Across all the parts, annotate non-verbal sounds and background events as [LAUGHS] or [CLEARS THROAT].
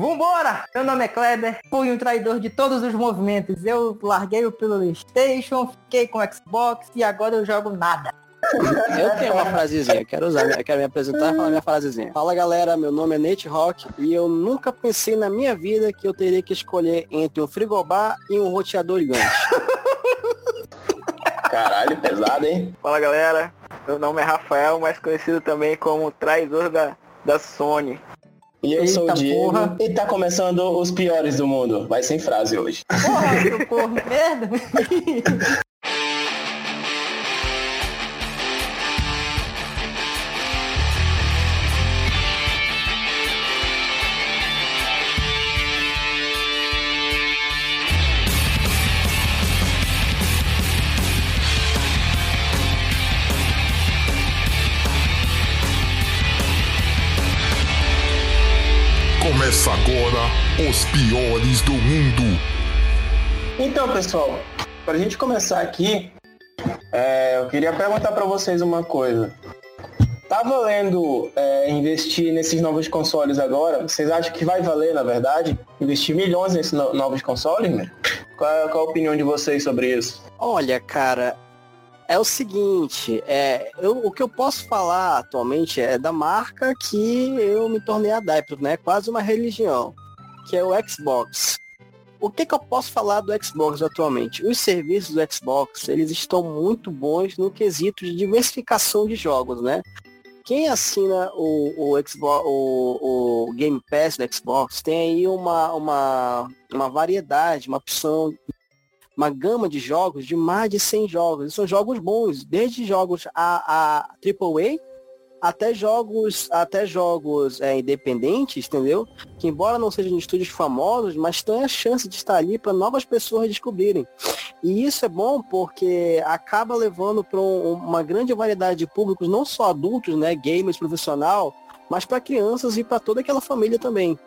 Vambora! Meu nome é Kleber, fui um traidor de todos os movimentos. Eu larguei o Playstation, fiquei com o Xbox e agora eu jogo nada. Eu tenho uma frasezinha, quero usar, quero me apresentar e falar minha frasezinha. Fala galera, meu nome é Nate Rock e eu nunca pensei na minha vida que eu teria que escolher entre um frigobar e um roteador gigante. [LAUGHS] Caralho, pesado, hein? Fala galera, meu nome é Rafael, mais conhecido também como traidor da, da Sony. E eu sou o Eita Diego porra. e tá começando os piores do mundo. Vai sem frase hoje. Porra, porra, merda. [LAUGHS] Começa agora os piores do mundo. Então, pessoal, pra gente começar aqui, é, eu queria perguntar pra vocês uma coisa. Tá valendo é, investir nesses novos consoles agora? Vocês acham que vai valer, na verdade? Investir milhões nesses no- novos consoles, né? Qual é, qual é a opinião de vocês sobre isso? Olha, cara, é o seguinte, é, eu- o que eu posso falar atualmente é da marca que eu me tornei adepto, né? Quase uma religião, que é o Xbox. O que, que eu posso falar do Xbox atualmente? Os serviços do Xbox, eles estão muito bons no quesito de diversificação de jogos, né? Quem assina o, o, Xbox, o, o Game Pass do Xbox tem aí uma, uma, uma variedade, uma opção uma gama de jogos de mais de 100 jogos. E são jogos bons, desde jogos a, a AAA até jogos até jogos é, independentes, entendeu? Que embora não sejam estúdios famosos, mas tem a chance de estar ali para novas pessoas descobrirem. E isso é bom porque acaba levando para uma grande variedade de públicos, não só adultos, né, gamers profissional, mas para crianças e para toda aquela família também.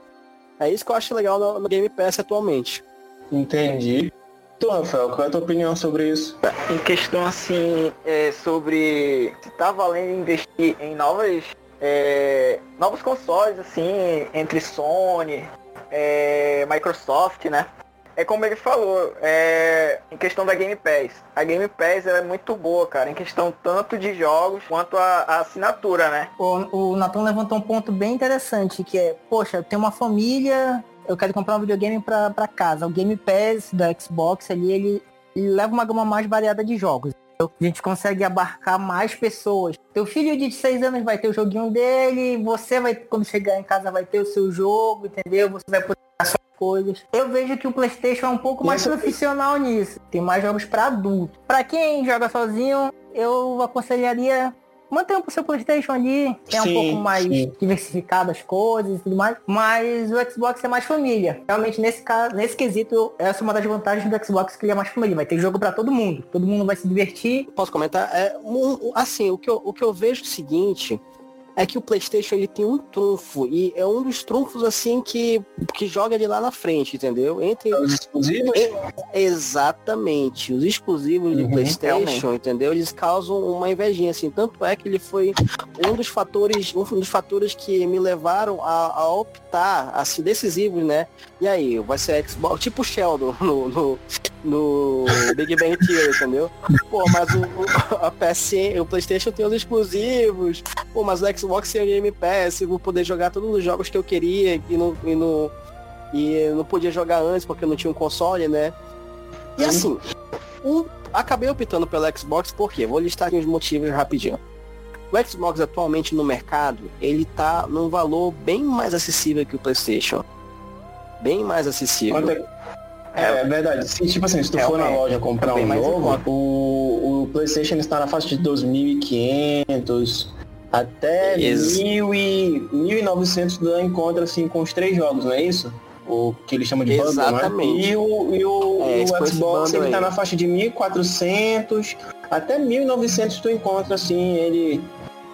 É isso que eu acho legal no, no Game Pass atualmente. Entendi. Tu, Rafael, qual é a tua opinião sobre isso? Em questão assim, é, sobre se tá valendo investir em novas, é, novos consoles, assim, entre Sony, é, Microsoft, né? É como ele falou, é, em questão da Game Pass. A Game Pass ela é muito boa, cara, em questão tanto de jogos quanto a, a assinatura, né? O, o Natan levantou um ponto bem interessante, que é, poxa, eu tenho uma família, eu quero comprar um videogame pra, pra casa. O Game Pass da Xbox ali, ele, ele leva uma gama mais variada de jogos. Então, A gente consegue abarcar mais pessoas. Teu filho de 6 anos vai ter o joguinho dele, você vai, quando chegar em casa, vai ter o seu jogo, entendeu? Você vai poder suas coisas. Eu vejo que o Playstation é um pouco mais profissional nisso. Tem mais jogos pra adulto. Pra quem joga sozinho, eu aconselharia manter o seu Playstation ali, é um pouco mais sim. diversificado as coisas e tudo mais, mas o Xbox é mais família. Realmente nesse caso, nesse quesito, essa é uma das vantagens do Xbox que ele é mais família, vai ter jogo pra todo mundo. Todo mundo vai se divertir. Posso comentar? É, um- assim, o que, eu, o que eu vejo é o seguinte, é que o Playstation ele tem um trunfo, e é um dos trunfos assim que, que joga ele lá na frente, entendeu? Entre Os exclusivos? exatamente os exclusivos de Uhum, Playstation, entendeu? Eles causam uma invejinha, assim. Tanto é que ele foi um dos fatores, um dos fatores que me levaram a, a optar, assim, decisivos, né? E aí, vai ser Xbox, tipo o Sheldon [LAUGHS] no, no, no Big Bang Theory, entendeu? Pô, mas o, o- a PSN, o Playstation tem os exclusivos, pô, mas o Xbox tem o Game Pass, eu vou poder jogar todos os jogos que eu queria e não, e não, e não podia jogar antes porque eu não tinha um console, né? E assim, o- acabei optando pelo Xbox porque vou listar aqui os motivos rapidinho. O Xbox atualmente no mercado, ele tá num valor bem mais acessível que o PlayStation. Bem mais acessível. Quanto é... É, é verdade. Se, tipo assim, se tu for na loja comprar É um novo, o, o PlayStation está na faixa de 2.500 até Ex- 1.000 e 1.900 tu encontra assim com os três jogos, não é isso? O que eles chamam de bundle, né? Exatamente. E o, e o, É, o Xbox ele tá na faixa de 1.400 até 1.900 tu encontra assim ele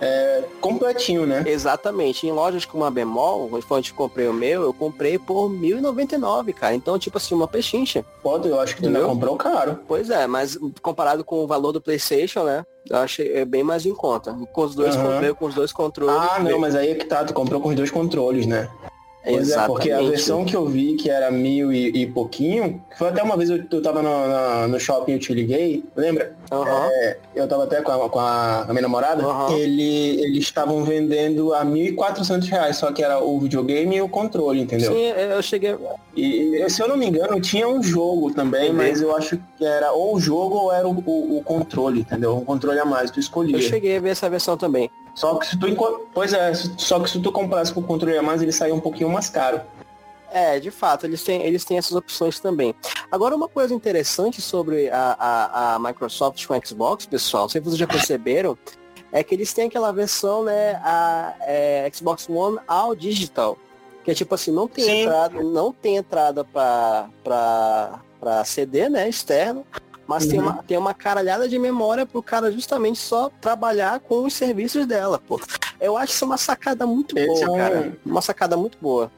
é, completinho, né? Exatamente. Em lojas como a Bemol, onde eu comprei o meu, eu comprei por R$ 1.099, cara. Então, tipo assim, uma pechincha. Pô, eu acho que tu Entendeu? comprou caro. Pois é, mas comparado com o valor do Playstation, né? Eu achei é bem mais em conta. Com os dois Aham. comprei com os dois controles. Ah, não, mas aí é que tá, tu comprou com os dois controles, né? Pois é, porque a versão que eu vi, que era mil e, e pouquinho, foi até uma vez eu, eu tava no, no, no shopping, eu te liguei, lembra? Uhum. É, eu tava até com a, com a, minha namorada, Uhum. ele, eles estavam vendendo a 1.400 reais, só que era o videogame e o controle, entendeu? Sim, eu cheguei. E se eu não me engano, tinha um jogo também, Uhum. mas eu acho que era ou o jogo ou era o, o, o controle, entendeu? Um controle a mais, tu escolhia. Eu cheguei a ver essa versão também. Só que se tu Pois é, só que se tu comprasse com o controle a mais, ele saía um pouquinho mais caro. É, de fato, eles têm, eles têm essas opções também. Agora, uma coisa interessante sobre a, a, a Microsoft com o Xbox, pessoal, não sei se vocês já perceberam, é que eles têm aquela versão, né, a é, Xbox One All Digital, que é tipo assim, não tem Sim. entrada, não tem entrada para CD, né, externo, mas tem, Uhum. uma, tem uma caralhada de memória pro cara justamente só trabalhar com os serviços dela, pô. Eu acho isso uma sacada muito Esse boa, é um- cara. Uma sacada muito boa.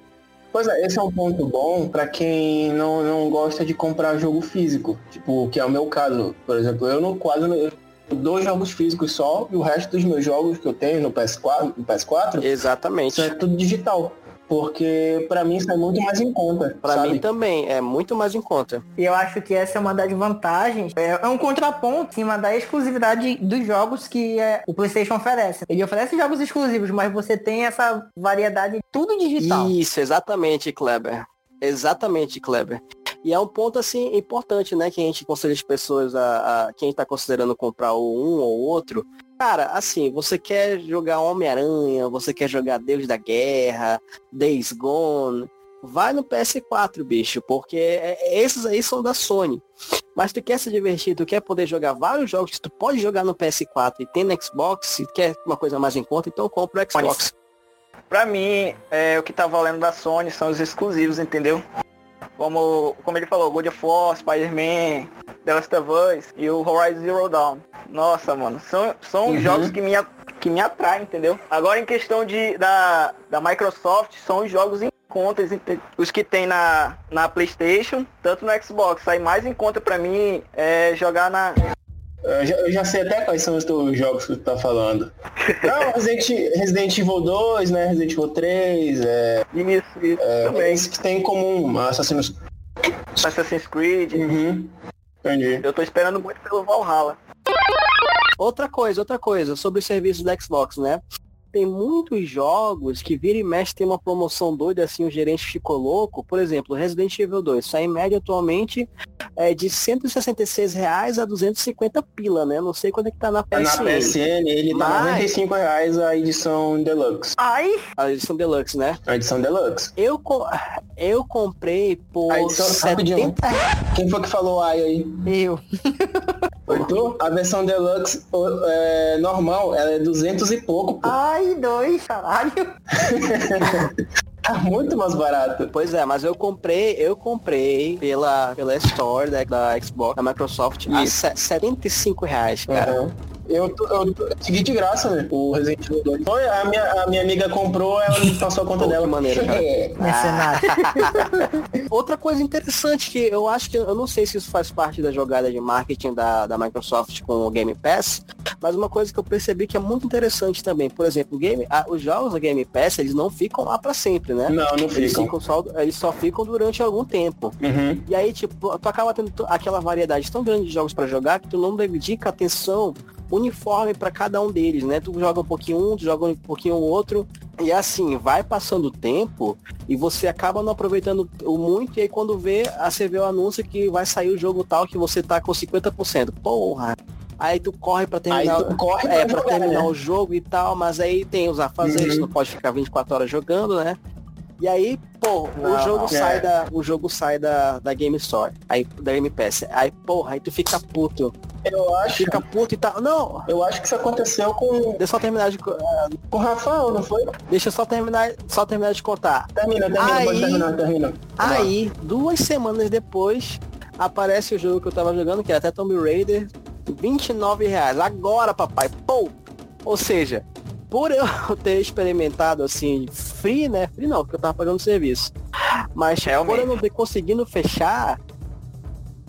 Pois é, esse é um ponto bom pra quem não, não gosta de comprar jogo físico. Tipo, que é o meu caso. Por exemplo, eu não quase eu dois jogos físicos só e o resto dos meus jogos que eu tenho no PS4, no PS4 Exatamente. isso é tudo digital. Porque pra mim sai muito mais em conta. Pra sabe? mim também, é muito mais em conta. E eu acho que essa é uma das vantagens. É, é um contraponto em cima da exclusividade dos jogos que é, o PlayStation oferece. Ele oferece jogos exclusivos, mas você tem essa variedade tudo digital. Isso, exatamente, Kleber. Exatamente, Kleber. E é um ponto assim importante, né, que a gente aconselha as pessoas a, a quem está considerando comprar o um ou outro. Cara, assim, você quer jogar Homem-Aranha, você quer jogar Deus da Guerra, Days Gone, vai no PS4, bicho, porque é- esses aí são da Sony. Mas tu quer se divertir, tu quer poder jogar vários jogos tu pode jogar no PS4 e tem no Xbox, se quer uma coisa mais em conta, então compra o Xbox. Pra mim, é, o que tá valendo da Sony são os exclusivos, entendeu? Como, como ele falou, God of War, Spider-Man, The Last of Us e o Horizon Zero Dawn. Nossa, mano, são, são Uhum. jogos que me, que me atraem, entendeu? Agora em questão de, da, da Microsoft, são os jogos em conta, os que tem na, na Playstation, tanto no Xbox. Sai mais em conta pra mim é jogar na, Eu já, eu já sei até quais são os teus jogos que tu tá falando. Não, Resident, Resident Evil 2, né? Resident Evil 3, é, Isso, isso é, também. esses que tem em comum, Assassin's Assassin's Creed. Uhum. Entendi. Eu tô esperando muito pelo Valhalla. Outra coisa, outra coisa, sobre os serviços da Xbox, né? Tem muitos jogos que vira e mexe tem uma promoção doida, assim, o gerente ficou louco. Por exemplo, Resident Evil 2 sai em média atualmente é, de 166 reais a 250 pila, né? Não sei quando é que tá na Na PSN. PSN ele tá Mas- 95 reais a edição Deluxe. Ai, A edição Deluxe, né? A edição Deluxe. Eu, co- eu comprei por A edição, 70 rapidinho. Quem foi que falou ai aí? eu. Foi tu? A versão Deluxe é, normal, ela é 200 e pouco, pô. Ai, dois, caralho. [LAUGHS] Tá muito mais barato. Pois é, mas eu comprei, eu comprei pela, pela Store da, da Xbox, da Microsoft, a Isso. se- 75 reais, cara. Uhum. Eu, tô- eu tô- segui de graça, né? O Resident Evil 2. Foi, a minha, a minha amiga comprou, ela me passou a conta dela. maneiro, cara. É. [LAUGHS] Mercenário. [LAUGHS] Outra coisa interessante que eu acho que eu não sei se isso faz parte da jogada de marketing da, da Microsoft com o Game Pass, mas uma coisa que eu percebi que é muito interessante também, por exemplo, o game, a- os jogos da Game Pass eles não ficam lá para sempre, né? Não, não Eles, ficam. ficam só, eles só ficam durante algum tempo. Uhum. E aí, tipo, tu acaba tendo aquela variedade tão grande de jogos para jogar que tu não dedica atenção uniforme para cada um deles, né? Tu joga um pouquinho um, tu joga um pouquinho o outro. E assim, vai passando o tempo e você acaba não aproveitando o muito, e aí quando vê, ah, você vê o anúncio que vai sair o jogo tal que você tá com 50%. Porra! Aí tu corre para Aí terminar. tu corre É, pra pra jogar, terminar né? o jogo e tal, mas aí tem os afazeres, Uhum. não pode ficar 24 horas jogando, né? E aí, pô, o jogo sai É. da. O jogo sai da, da Game Store. Aí, da Game Pass. Aí, porra, aí tu fica puto. Eu acho, Fica puto e tal. Não! eu acho que isso aconteceu com, Deixa eu só terminar de. co- com o Rafael, não foi? Deixa eu só terminar, só terminar de contar. Termina, termina, Aí- terminar, termina. Aí, duas semanas depois, aparece o jogo que eu tava jogando, que era até Tomb Raider, 29 reais. Agora, papai, pô! Ou seja, por eu [LAUGHS] ter experimentado assim, free, né? Free não, porque eu tava pagando serviço. Mas Realmente. por eu não ter conseguindo fechar,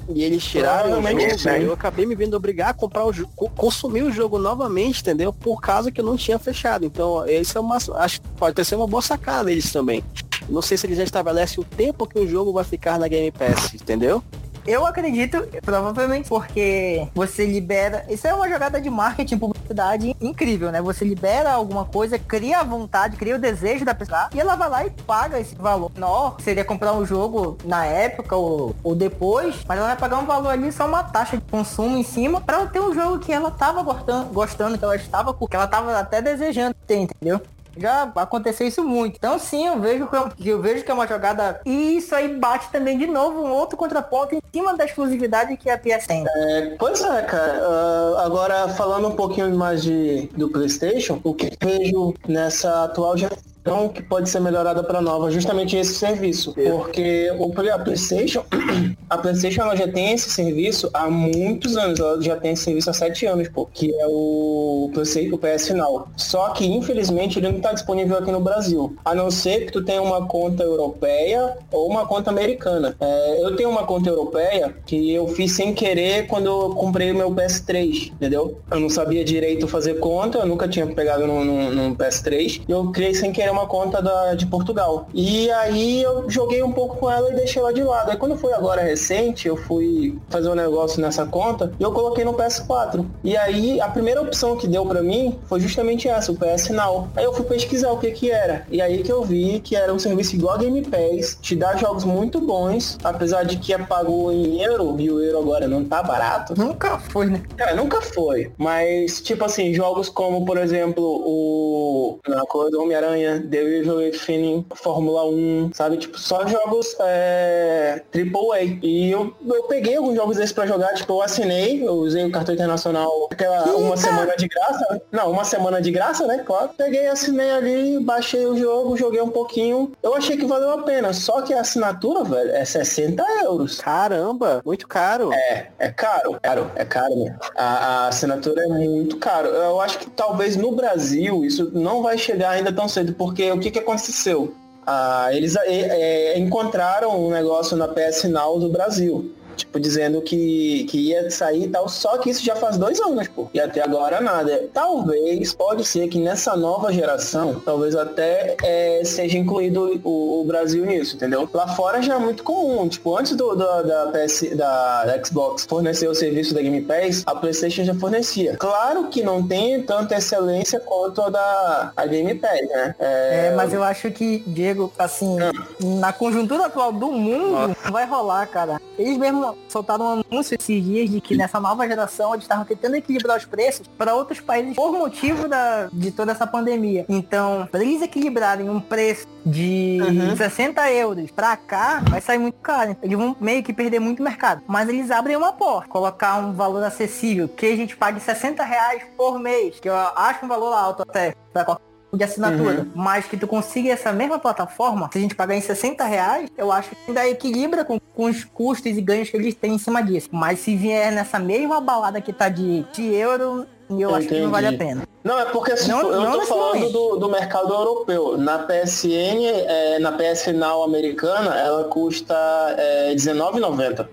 e eles tiraram o jogo, sim. eu acabei me vendo obrigar a comprar o jogo, consumir o jogo novamente, entendeu? Por causa que eu não tinha fechado. Então, isso é uma. Acho que pode ter sido uma boa sacada deles também. Não sei se ele já estabelece o tempo que o jogo vai ficar na Game Pass, entendeu? Eu acredito, provavelmente, porque você libera. Isso é uma jogada de marketing, publicidade incrível, né? Você libera alguma coisa, cria a vontade, cria o desejo da pessoa e ela vai lá e paga esse valor. Não, seria comprar um jogo na época ou, ou depois, mas ela vai pagar um valor ali, só uma taxa de consumo em cima, para ter um jogo que ela tava gostando, gostando que ela estava, que ela tava até desejando ter, entendeu? Já aconteceu isso muito. Então sim, eu vejo que eu vejo que é uma jogada. E isso aí bate também de novo um outro contraponto em cima da exclusividade que a PS tem. É, pois é, cara. Uh, agora falando um pouquinho mais de, do Playstation, o que vejo nessa atual geração então, que pode ser melhorada para nova, justamente esse serviço. Porque o, a PlayStation, [CLEARS THROAT] a PlayStation ela já tem esse serviço há muitos anos, ela já tem esse serviço há sete anos, pô, que é o, o PS Now. Só que, infelizmente, ele não está disponível aqui no Brasil, a não ser que tu tenha uma conta europeia ou uma conta americana. É, eu tenho uma conta europeia que eu fiz sem querer quando eu comprei o meu PS3, entendeu? Eu não sabia direito fazer conta, eu nunca tinha pegado no, no, no PS3, e eu criei sem querer uma conta da, de Portugal. E aí eu joguei um pouco com ela e deixei ela de lado. Aí quando foi agora recente, eu fui fazer um negócio nessa conta e eu coloquei no PS4. E aí a primeira opção que deu para mim foi justamente essa, o PS Now. Aí eu fui pesquisar o que que era. E aí que eu vi que era um serviço igual a Game Pass, te dá jogos muito bons, apesar de que é pago em euro e o euro agora não tá barato. Nunca foi, né? É, nunca foi. Mas, tipo assim, jogos como, por exemplo, o. Na cor do Homem-Aranha, The Evil Within, Fórmula 1, sabe? Tipo, só jogos é, AAA. E eu, eu peguei alguns jogos desses pra jogar, tipo, eu assinei, eu usei o cartão internacional aquela uma semana de graça. Não, uma semana de graça, né? Claro. Peguei, assinei ali, baixei o jogo, joguei um pouquinho. Eu achei que valeu a pena. Só que a assinatura, velho, é 60 euros. Caramba, muito caro. É, é caro, caro, é caro mesmo. A, a assinatura é muito caro. Eu acho que talvez no Brasil isso não vai chegar ainda tão cedo, porque porque o que, que aconteceu? Ah, eles é, encontraram um negócio na PS Now do Brasil tipo, dizendo que, que ia sair e tal, só que isso já faz dois anos, pô. E até agora nada. Talvez, pode ser que nessa nova geração, talvez até é, seja incluído o, o, Brasil nisso, entendeu? Lá fora já é muito comum, tipo, antes do, do da, PS, da, da Xbox fornecer o serviço da Game Pass, a Playstation já fornecia. Claro que não tem tanta excelência quanto a da a Game Pass, né? É... é mas eu acho que, Diego, assim, hum. na conjuntura atual do mundo, Nossa. vai rolar, cara. Eles mesmo soltaram um anúncio esses dias de que nessa nova geração eles estavam tentando equilibrar os preços para outros países por motivo da, de toda essa pandemia. Então, para eles equilibrarem um preço de uhum. 60 euros para cá, vai sair muito caro. Eles vão meio que perder muito mercado. Mas eles abrem uma porta, colocar um valor acessível, que a gente pague 60 reais por mês, que eu acho um valor alto até para qualquer de assinatura, uhum. mas que tu consiga essa mesma plataforma, se a gente pagar em 60 reais, eu acho que ainda equilibra com, com os custos e ganhos que eles têm em cima disso. Mas se vier nessa mesma balada que tá de, de euro, eu, eu acho que não vale a pena. Não, é porque assim, não, eu não tô falando do, do, mercado europeu. Na PSN, é, na PS Now americana, ela custa é, R$19,90.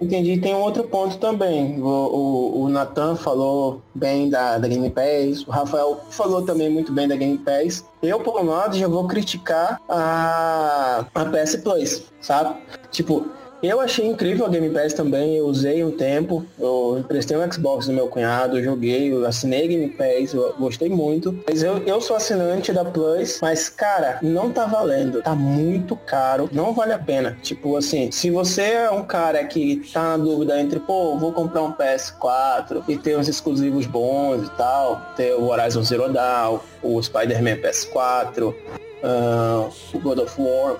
Entendi. Tem um outro ponto também. O, o, o Nathan falou bem da, da Game Pass, o Rafael falou também muito bem da Game Pass. Eu, por um lado, já vou criticar a, a PS Plus, sabe? Tipo, eu achei incrível a Game Pass também, eu usei um tempo, eu emprestei um Xbox do meu cunhado, eu joguei, eu assinei Game Pass, eu gostei muito. Mas eu, eu sou assinante da Plus, mas cara, não tá valendo, tá muito caro, não vale a pena. Tipo assim, se você é um cara que tá na dúvida entre, pô, vou comprar um PS4 e ter uns exclusivos bons e tal, ter o Horizon Zero Dawn, o Spider-Man PS4, uh, o God of War,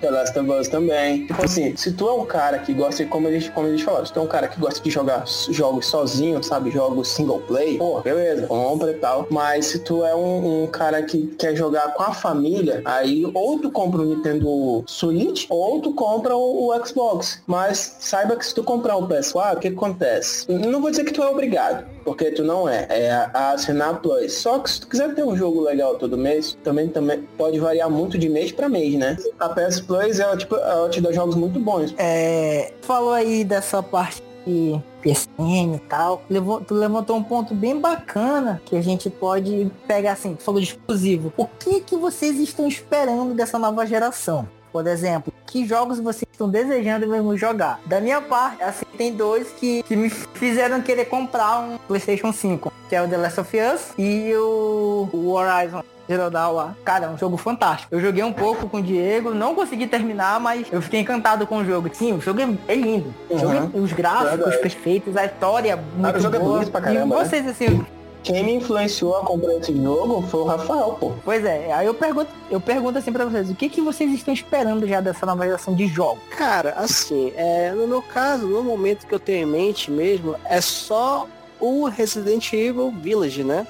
The Last of Us também. Tipo assim, se tu é um cara que gosta, como a gente, como gente falou, se tu é um cara que gosta de jogar jogos sozinho, sabe? Jogos single play, pô, beleza, compra e tal. Mas se tu é um, um, cara que quer jogar com a família, aí ou tu compra o Nintendo Switch, ou tu compra o, o Xbox. Mas saiba que se tu comprar o PS4, o que acontece? Não vou dizer que tu é obrigado, porque tu não é. É a assinar Plus. Só que se tu quiser ter um jogo legal todo mês, também, também pode variar muito de mês para mês, né? A PS Ela, tipo, ela te dá jogos muito bons. É, falou aí dessa parte e PSN e tal. Levou, tu levantou um ponto bem bacana que a gente pode pegar assim, falou de exclusivo. O que que vocês estão esperando dessa nova geração? Por exemplo, que jogos vocês estão desejando mesmo jogar? Da minha parte, assim, tem dois que, que me fizeram querer comprar um PlayStation 5, que é o The Last of Us e o, o Horizon. Zero Dawn lá. Cara, é um jogo fantástico. Eu joguei um pouco com o Diego, não consegui terminar, mas eu fiquei encantado com o jogo. Sim, o jogo é, é lindo. O jogo é- os gráficos Verdade. perfeitos, a história muito o jogo é boa. bonito pra caramba, e né? vocês, assim, Quem me influenciou a comprar esse jogo foi o Rafael, pô. pois é, aí eu pergunto, eu pergunto assim pra vocês, o que, que vocês estão esperando já dessa nova geração de jogos? Cara, assim, é, no meu caso, no momento que eu tenho em mente mesmo, é só o Resident Evil Village, né?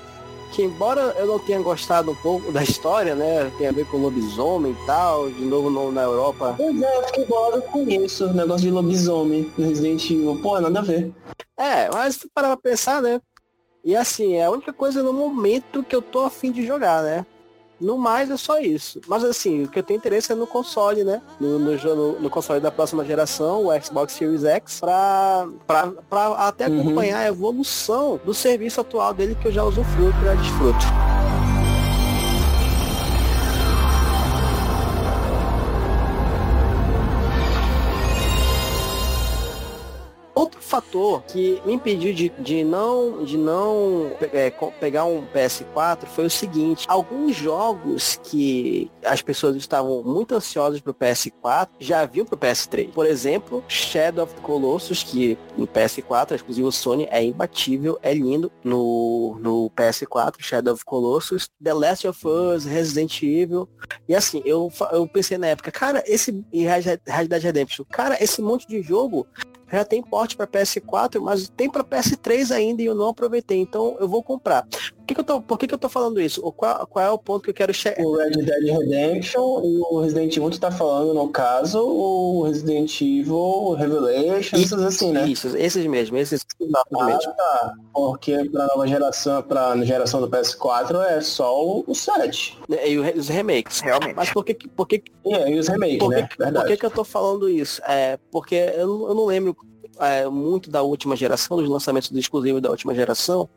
Que embora eu não tenha gostado um pouco da história, né? Tem a ver com lobisomem e tal, de novo no- na Europa. Pois é, eu fiquei bolado com isso, negócio de lobisomem no Resident Evil. Pô, nada a ver. É, mas pra pensar, né? E assim, é a única coisa no momento que eu tô afim de jogar, né? No mais é só isso. Mas assim, o que eu tenho interesse é no console, né? No, no, no- console da próxima geração, o Xbox Series X, pra, pra, pra até Uhum. acompanhar a evolução do serviço atual dele que eu já usufruto e já desfruto. Fator que me impediu de, de não, de não é, pegar um PS4 foi o seguinte, alguns jogos que as pessoas estavam muito ansiosas pro PS4 já viam pro PS3. Por exemplo, Shadow of the Colossus, que no PS4, é exclusivo Sony, é imbatível, é lindo no, no PS4, Shadow of Colossus, The Last of Us, Resident Evil. E assim, eu, eu pensei na época, cara, esse e Dead Redemption, cara, esse monte de jogo já tem porte para PS4, mas tem para PS3 ainda e eu não aproveitei, então eu vou comprar. Por que, que eu tô, por que, que eu tô falando isso? O qual, qual é o ponto que eu quero chegar? O Red Dead Redemption e o Resident Evil, tu tá falando, no caso, o Resident Evil Revelation, esses assim, né? Isso, esses mesmos, esses Ah, mesmo. tá. Porque pra nova geração, pra geração do PS4 é só o, o 7. E o- os remakes. Realmente. Mas por que, por que, E aí os remakes, por que, né? por que, que eu tô falando isso? É, porque eu, eu não lembro é, muito da última geração, dos lançamentos do exclusivo da última geração,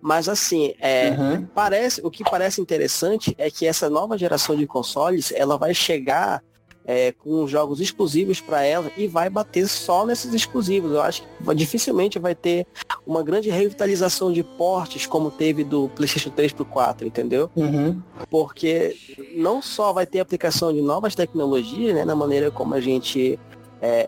mas assim, é, Uhum. parece, o que parece interessante é que essa nova geração de consoles, ela vai chegar é, com jogos exclusivos para ela e vai bater só nesses exclusivos. Eu acho que dificilmente vai ter uma grande revitalização de portes como teve do PlayStation 3 pro 4, entendeu? Uhum. Porque não só vai ter aplicação de novas tecnologias, né, na maneira como a gente é,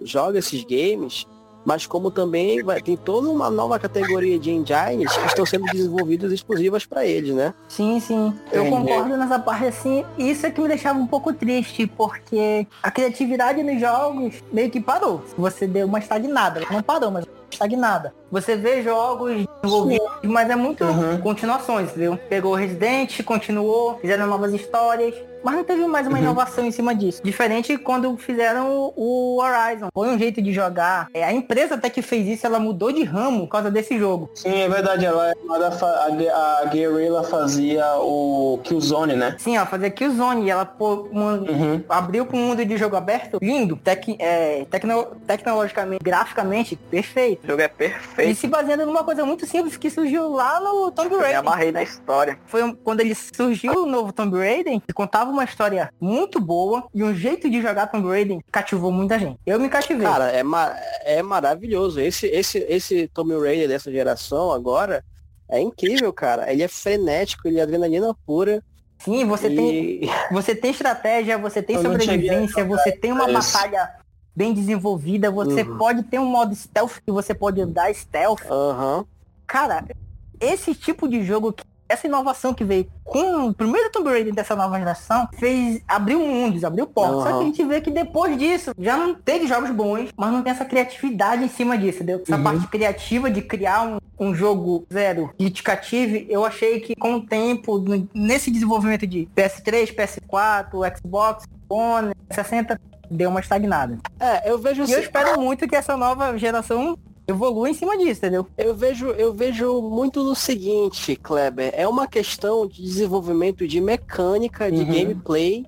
é, joga esses games, mas como também vai, tem toda uma nova categoria de engines que estão sendo desenvolvidas exclusivas para eles, né? Sim, sim. Eu Entendi. concordo nessa parte assim. Isso é que me deixava um pouco triste, porque a criatividade nos jogos meio que parou. Você deu uma estagnada. Não parou, mas estagnada. Você vê jogos desenvolvidos, mas é muito Uhum. continuações, viu? Pegou o Resident, continuou, fizeram novas histórias, mas não teve mais uma Uhum. inovação em cima disso. Diferente quando fizeram o Horizon. Foi um jeito de jogar. É, a empresa até que fez isso, ela mudou de ramo por causa desse jogo. Sim, é verdade. Ela, ela a, a Guerrilla fazia o Killzone, né? Sim, ó, fazer Killzone, e ela pô, uma- Uhum. abriu para um mundo de jogo aberto, lindo, tec, é, tecno- tecnologicamente, graficamente, perfeito. O jogo é E perfeito. se baseando numa coisa muito simples que surgiu lá no Tomb Eu me Raider. amarrei na história. Foi um- quando ele surgiu o novo Tomb Raider, que contava uma história muito boa e um jeito de jogar Tomb Raider cativou muita gente. Eu me cativei. Cara, é, ma- é maravilhoso. Esse, esse, esse Tomb Raider dessa geração agora é incrível, cara. Ele é frenético, ele é adrenalina pura. Sim, você tem e... [LAUGHS] Você tem estratégia, você tem Eu sobrevivência, você tem uma isso. batalha bem desenvolvida, você Uhum. pode ter um modo stealth que você pode dar stealth. Aham. Cara, esse tipo de jogo, que- essa inovação que veio com o primeiro Tomb Raider dessa nova geração, fez abriu mundos, abriu portas. Só que a gente vê que depois disso, já não teve jogos bons, mas não tem essa criatividade em cima disso, entendeu? Essa Uhum. parte criativa de criar um, um jogo zero que te cative, eu achei que com o tempo, nesse desenvolvimento de PS3, PS4, Xbox, One, 60, deu uma estagnada. É, eu vejo E assim, eu espero muito que essa nova geração evolua em cima disso, entendeu? Eu vejo, eu vejo muito no seguinte, Kleber, é uma questão de desenvolvimento de mecânica, de Uhum. gameplay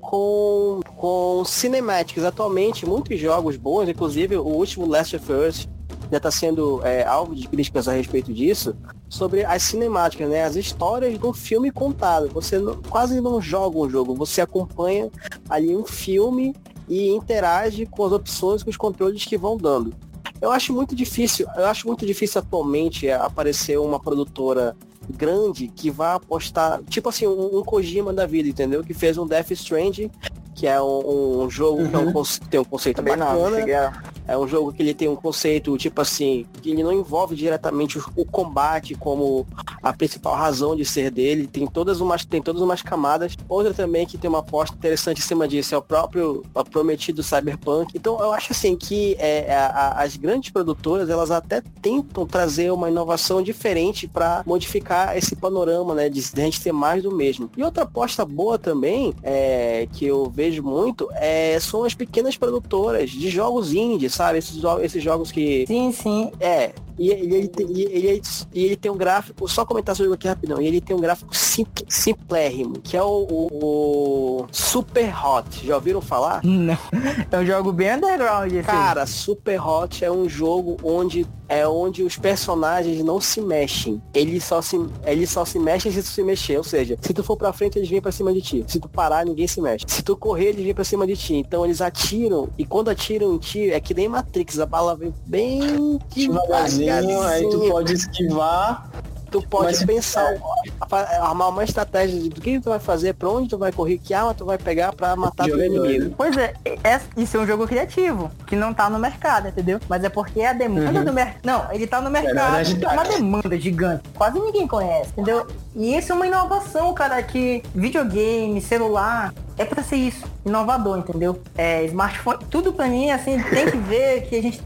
com, com cinemáticas. Atualmente, muitos jogos bons, inclusive o último Last of Us, já está sendo é, alvo de críticas a respeito disso, sobre as cinemáticas, né? As histórias do filme contado. Você não, quase não joga um jogo, você acompanha ali um filme e interage com as opções, com os controles que vão dando. Eu acho muito difícil, eu acho muito difícil atualmente aparecer uma produtora grande que vá apostar, tipo assim, um, um Kojima da vida, entendeu? Que fez um Death Stranding, que é um, um jogo que é um, Uhum. conce- tem um conceito Também bacana. cheguei a... É um jogo que ele tem um conceito, tipo assim, que ele não envolve diretamente o, o combate como a principal razão de ser dele. Tem todas umas, tem todas umas camadas. Outra também que tem uma aposta interessante em cima disso é o próprio o prometido Cyberpunk. Então eu acho assim que é, a- a- as grandes produtoras, elas até tentam trazer uma inovação diferente para modificar esse panorama, né? De, de a gente ter mais do mesmo. E outra aposta boa também, é, que eu vejo muito, é, são as pequenas produtoras de jogos indie, sabe? Esses, esses jogos que. Sim, sim. É. E, ele, tem, ele, e ele tem um gráfico, só comentar sobre o jogo aqui rapidão, e ele tem um gráfico sim, simplérrimo, que é o, o- o Super Hot. Já ouviram falar? Não. É um jogo bem underground aí. Cara, Super Hot é um jogo onde é onde os personagens não se mexem. Eles só se eles só se mexem se tu se mexer, ou seja, se tu for pra frente eles vêm pra cima de ti. Se tu parar ninguém se mexe. Se tu correr eles vêm pra cima de ti. Então eles atiram e quando atiram em ti é que nem Matrix, a bala vem bem Devagarzinho, aí tu pode esquivar. Tu pode Mas- pensar, fa- armar uma estratégia de do que tu vai fazer, pra onde tu vai correr, que arma tu vai pegar pra matar Jogador, inimigo. Pois é, é- isso é um jogo criativo, que não tá no mercado, entendeu? Mas é porque a demanda Uhum. do mercado. Não, ele tá no na mercado, tá. uma demanda gigante. Quase ninguém conhece, entendeu? E isso é uma inovação, cara, que videogame, celular, é pra ser isso. Inovador, entendeu? É, smartphone, tudo pra mim, assim, tem que ver que a gente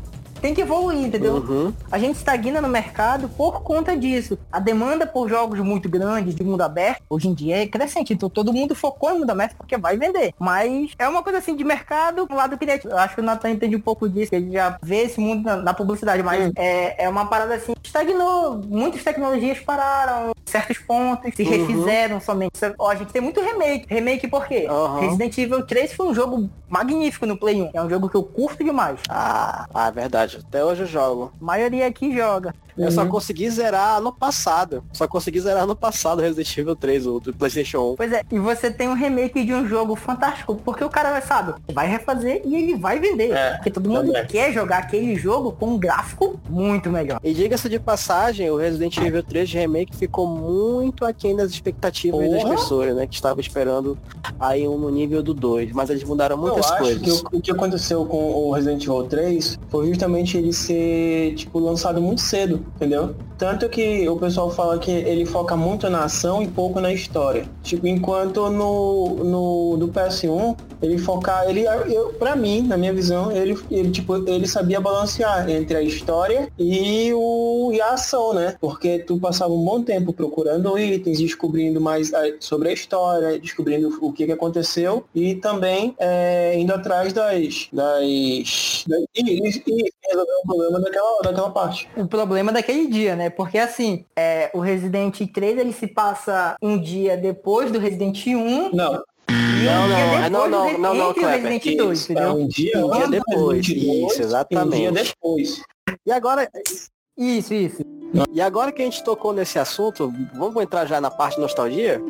tem que evoluir, entendeu? Uhum. A gente estagna no mercado por conta disso. A demanda por jogos muito grandes de mundo aberto, hoje em dia é crescente. Então todo mundo focou em mundo aberto porque vai vender. Mas é uma coisa assim de mercado um lado criativo. Eu acho que o Nathan entende um pouco disso, que ele já vê esse mundo na, na publicidade, mas é, é uma parada assim, estagnou. Muitas tecnologias pararam, em certos pontos, se Uhum. refizeram somente. Ó, a gente tem muito remake. Remake por quê? Uhum. Resident Evil 3 foi um jogo magnífico no Play 1. É um jogo que eu curto demais. Ah, ah, é verdade. Até hoje eu jogo. A maioria aqui joga. Eu Uhum. só consegui zerar no passado. Só consegui zerar no passado Resident Evil 3, o do Playstation 1. Pois é, e você tem um remake de um jogo fantástico, porque o cara vai, sabe, vai refazer e ele vai vender. É, porque todo mundo também. quer jogar aquele jogo com um gráfico muito melhor. E diga-se de passagem, o Resident Evil 3 Remake ficou muito aquém das expectativas das Porra. pessoas, né? Que estavam esperando aí um no nível do 2. Mas eles mudaram Eu muitas acho coisas. que o, o que aconteceu com o Resident Evil 3 foi justamente ele ser, tipo, lançado muito cedo, entendeu? Tanto que o pessoal fala que ele foca muito na ação e pouco na história. Tipo, enquanto no, no do PS1, ele focar, ele, eu, pra mim, na minha visão, ele, ele, tipo, ele sabia balancear entre a história e, o, e a ação, né? Porque tu passava um bom tempo procurando itens, descobrindo mais ah, sobre a história, descobrindo o que, que aconteceu e também é, indo atrás das. das, das e, e, e resolver o problema daquela, daquela parte. O problema daquele dia, né? Porque assim, é, o Resident 3 ele se passa um dia depois do Resident 1 Não, Não, não, não, não, não, não, entre o Kleber, Resident 2, isso, é um dia, Um dia depois, Resident 2 isso, e Um dia exatamente. depois. E agora, Isso, isso. e agora que a gente tocou nesse assunto, vamos entrar já na parte de nostalgia?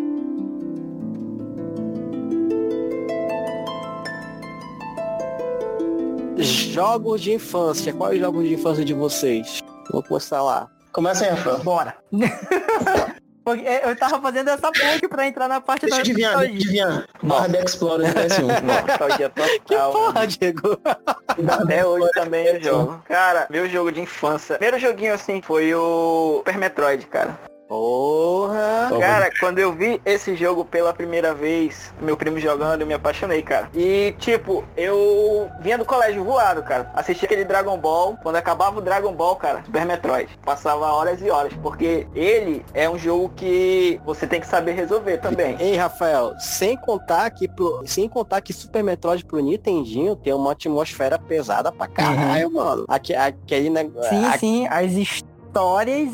Jogos de infância. Quais jogos de infância de vocês? Vamos começar lá. Começa aí, Rafael. Bora. [LAUGHS] Porque é, eu tava fazendo essa ponte pra entrar na parte Deixa da adivinhar, deixa eu adivinhar. Barra da Explorer do PS1. Nostalgia [LAUGHS] Que porra, Diego? Até hoje também eu jogo. Cara, meu jogo de infância. Primeiro joguinho assim foi o Super Metroid, cara. Porra! Porra. Cara, quando eu vi esse jogo pela primeira vez, meu primo jogando, eu me apaixonei, cara. E, tipo, eu vinha do colégio voado, cara. Assisti aquele Dragon Ball. Quando acabava o Dragon Ball, cara, Super Metroid. Passava horas e horas. Porque ele é um jogo que você tem que saber resolver também. Ei, Rafael, sem contar que pro, sem contar que Super Metroid pro Nintendinho tem uma atmosfera pesada pra caralho, mano. Aqui, aquele negócio. Sim, sim, as histórias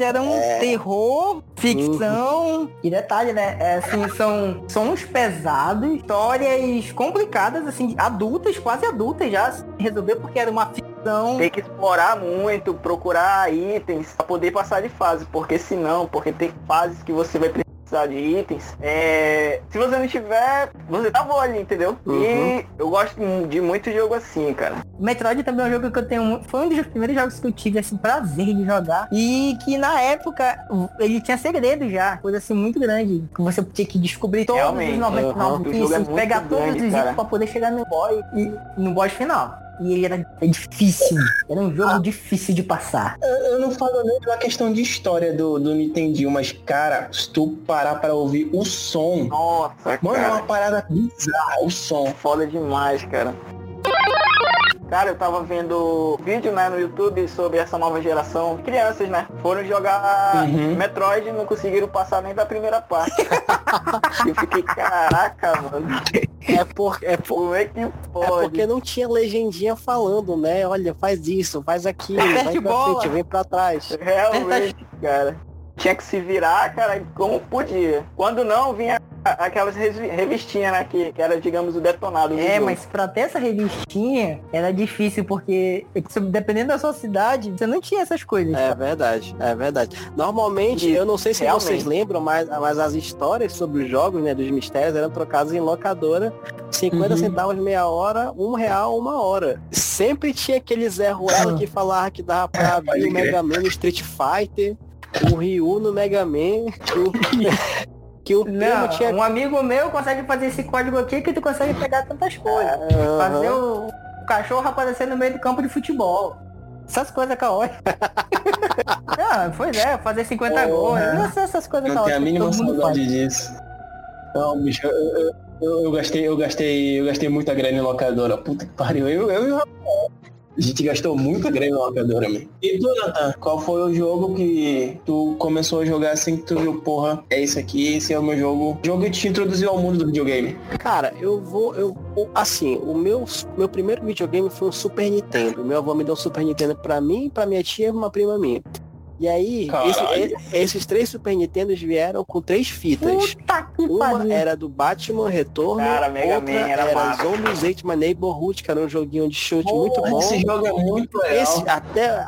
eram um terror Ficção. E detalhe, né? É, assim, são sons pesados, histórias complicadas, assim, adultas, quase adultas já, se resolver porque era uma ficção. Tem que explorar muito, procurar itens pra poder passar de fase, porque senão, porque tem fases que você vai precisar de itens. É, se você não tiver, você tá bom ali, entendeu? Uhum. E eu gosto de muito jogo assim, cara. Metroid também é um jogo que eu tenho. Foi um dos primeiros jogos que eu tive assim, prazer de jogar. E que na época ele tinha segredo já. Coisa assim muito grande. Que você tinha que descobrir todos Realmente, os 99 aham, o jogo é itens, muito pegar todos grande, os cara. itens pra poder chegar no boss e no boss final. E ele era é difícil. Era um jogo Ah. difícil de passar. Eu, não falo nem pela questão de história do, do Nintendinho, mas, cara, se tu parar pra ouvir o som, Nossa, mano, é cara. uma parada bizarra, o som. Foda demais, cara. Cara, eu tava vendo vídeo né, no YouTube sobre essa nova geração. Crianças, né? Foram jogar Uhum. Metroid e não conseguiram passar nem da primeira parte. [LAUGHS] eu fiquei, caraca, mano. É, por, é, por, Como é que é pode? porque não tinha legendinha falando, né? Olha, faz isso, faz aquilo, Aperte [LAUGHS] vai pra bola. frente, vem pra trás. Realmente, cara. Tinha que se virar, cara, como podia. Quando não, vinha aquelas revi- revistinhas, né? Que, que era, digamos, o detonado do É, jogo. mas pra ter essa revistinha era difícil, porque dependendo da sua cidade, você não tinha essas coisas. É verdade, é verdade. Normalmente, Isso, eu não sei se realmente. vocês lembram, mas, mas as histórias sobre os jogos, né, dos mistérios, eram trocadas em locadora, 50 Uhum. centavos meia hora, um real uma hora. Sempre tinha aquele Zé Ruela que falava que dava pra [LAUGHS] abrir o. Mega Man no Street Fighter, o Ryu no Mega Man, o, [LAUGHS] que o primo Não, tinha... um amigo meu consegue fazer esse código aqui que tu consegue pegar tantas coisas. Fazer Aham. o, o cachorro aparecer no meio do campo de futebol. Essas coisas caóticas. [LAUGHS] ah, pois é, fazer 50 gols. Porra. Não sei essas coisas Não a caóticas. que mínima todo mundo saudade faz. disso. Não, bicho, eu, eu, eu, eu gastei, eu gastei, eu gastei muita grana em locadora. Puta que pariu. Eu, eu e o Rafael. A gente gastou muita grana em locadora, mesmo. E tu, Nathan, qual foi o jogo que tu começou a jogar assim que tu viu, porra, é isso aqui, esse é o meu jogo. O jogo que te introduziu ao mundo do videogame. Cara, eu vou, eu o- assim, o meu, meu primeiro videogame foi um Super Nintendo. Meu avô me deu um Super Nintendo pra mim, pra minha tia e uma prima minha. E aí, esse- esses três Super Nintendos vieram com três fitas. Puta que Uma pariu. era do Batman Retorno, Cara, Mega outra Man era era. Zombies Ate My Neighborhood, que era um joguinho de chute muito Porra, bom. Esse jogo é muito legal. Esse, até,